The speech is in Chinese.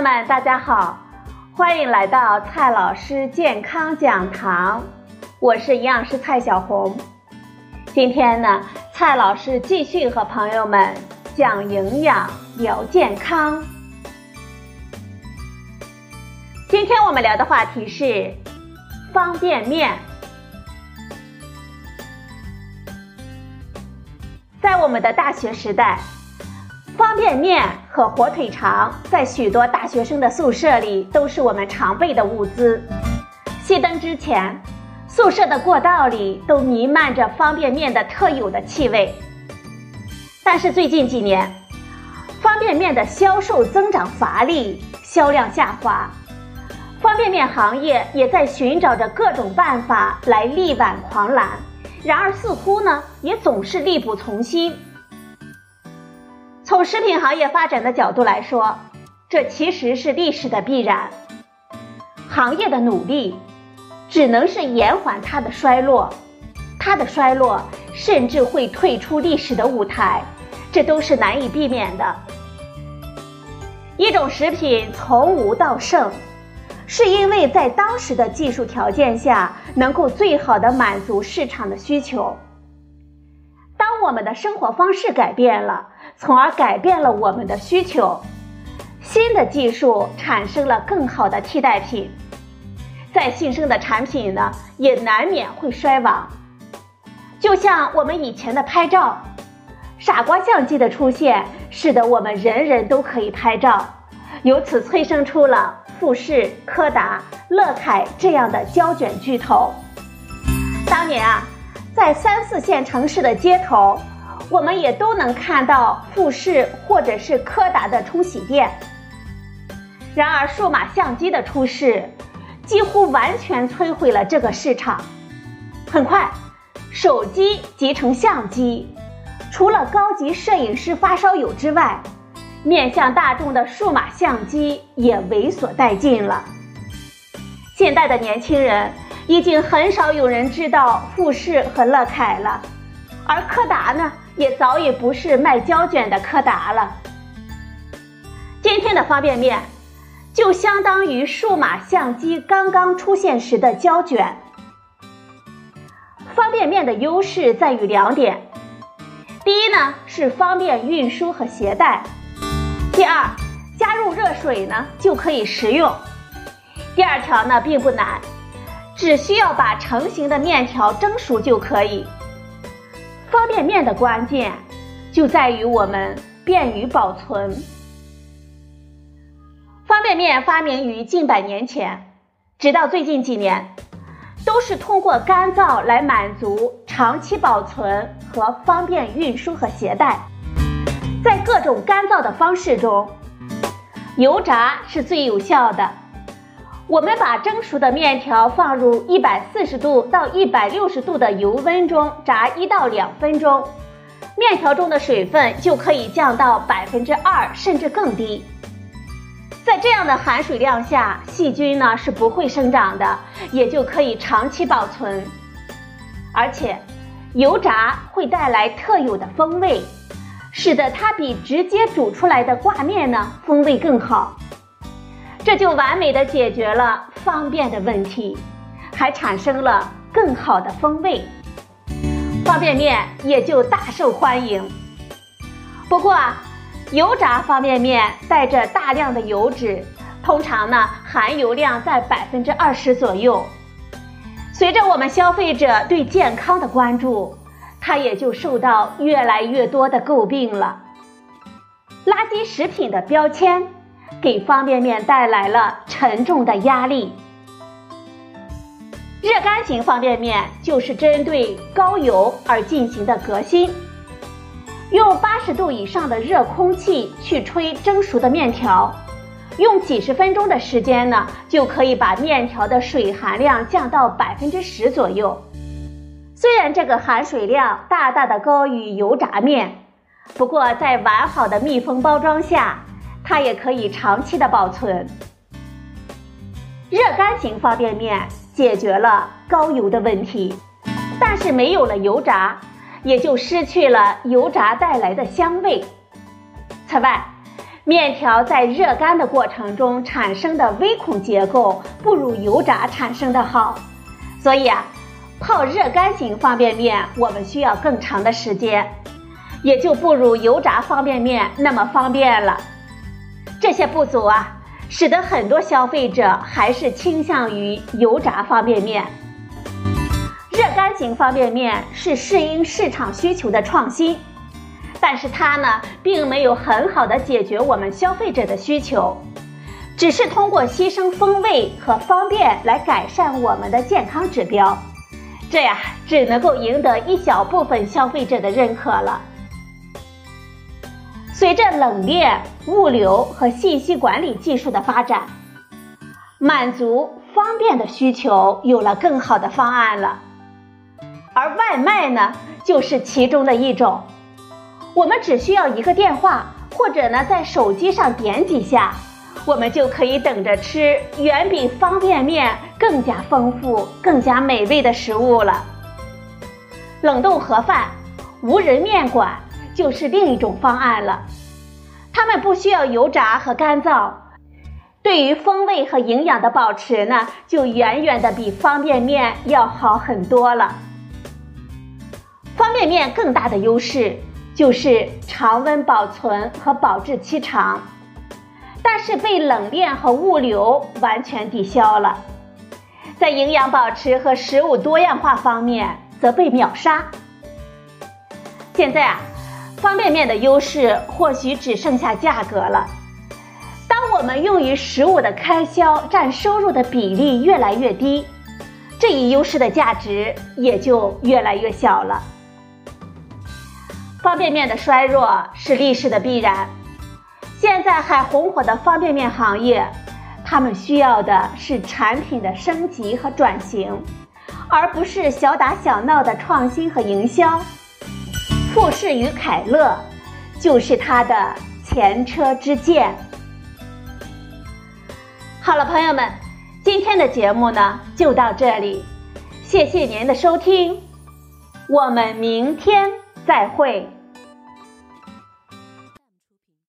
友们，大家好，欢迎来到蔡老师健康讲堂，我是营养师蔡小红。今天呢，蔡老师继续和朋友们讲营养、聊健康。今天我们聊的话题是方便面。在我们的大学时代。方便面和火腿肠在许多大学生的宿舍里都是我们常备的物资。熄灯之前，宿舍的过道里都弥漫着方便面的特有的气味。但是最近几年，方便面的销售增长乏力，销量下滑，方便面行业也在寻找着各种办法来力挽狂澜。然而，似乎呢也总是力不从心。从食品行业发展的角度来说，这其实是历史的必然。行业的努力，只能是延缓它的衰落，它的衰落甚至会退出历史的舞台，这都是难以避免的。一种食品从无到盛，是因为在当时的技术条件下，能够最好的满足市场的需求。当我们的生活方式改变了。从而改变了我们的需求，新的技术产生了更好的替代品，再新生的产品呢，也难免会衰亡。就像我们以前的拍照，傻瓜相机的出现，使得我们人人都可以拍照，由此催生出了富士、柯达、乐凯这样的胶卷巨头。当年啊，在三四线城市的街头。我们也都能看到富士或者是柯达的冲洗店。然而，数码相机的出世几乎完全摧毁了这个市场。很快，手机集成相机，除了高级摄影师发烧友之外，面向大众的数码相机也为所殆尽了。现在的年轻人已经很少有人知道富士和乐凯了，而柯达呢？也早已不是卖胶卷的柯达了。今天的方便面，就相当于数码相机刚刚出现时的胶卷。方便面的优势在于两点：第一呢是方便运输和携带；第二，加入热水呢就可以食用。第二条呢并不难，只需要把成型的面条蒸熟就可以。方便面的关键就在于我们便于保存。方便面发明于近百年前，直到最近几年，都是通过干燥来满足长期保存和方便运输和携带。在各种干燥的方式中，油炸是最有效的。我们把蒸熟的面条放入一百四十度到一百六十度的油温中炸一到两分钟，面条中的水分就可以降到百分之二甚至更低。在这样的含水量下，细菌呢是不会生长的，也就可以长期保存。而且，油炸会带来特有的风味，使得它比直接煮出来的挂面呢风味更好。这就完美的解决了方便的问题，还产生了更好的风味，方便面也就大受欢迎。不过，油炸方便面带着大量的油脂，通常呢含油量在百分之二十左右。随着我们消费者对健康的关注，它也就受到越来越多的诟病了。垃圾食品的标签。给方便面带来了沉重的压力。热干型方便面就是针对高油而进行的革新，用八十度以上的热空气去吹蒸熟的面条，用几十分钟的时间呢，就可以把面条的水含量降到百分之十左右。虽然这个含水量大大的高于油炸面，不过在完好的密封包装下。它也可以长期的保存。热干型方便面解决了高油的问题，但是没有了油炸，也就失去了油炸带来的香味。此外，面条在热干的过程中产生的微孔结构不如油炸产生的好，所以啊，泡热干型方便面我们需要更长的时间，也就不如油炸方便面那么方便了。这些不足啊，使得很多消费者还是倾向于油炸方便面。热干型方便面是适应市场需求的创新。但是它呢，并没有很好的解决我们消费者的需求，只是通过牺牲风味和方便来改善我们的健康指标，这呀，只能够赢得一小部分消费者的认可了。随着冷链、物流和信息管理技术的发展，满足方便的需求有了更好的方案了，而外卖呢，就是其中的一种。我们只需要一个电话，或者呢，在手机上点几下，我们就可以等着吃远比方便面更加丰富、更加美味的食物了。冷冻盒饭、无人面馆就是另一种方案了。它们不需要油炸和干燥，对于风味和营养的保持呢，就远远的比方便面要好很多了。方便面更大的优势。就是常温保存和保质期长，但是被冷链和物流完全抵消了，在营养保持和食物多样化方面则被秒杀。现在啊，方便面的优势或许只剩下价格了。当我们用于食物的开销占收入的比例越来越低，这一优势的价值也就越来越小了。方便面的衰弱是历史的必然。现在还红火的方便面行业，他们需要的是产品的升级和转型，而不是小打小闹的创新和营销。富士与凯乐就是他的前车之鉴。好了，朋友们，今天的节目呢就到这里，谢谢您的收听，我们明天。再会。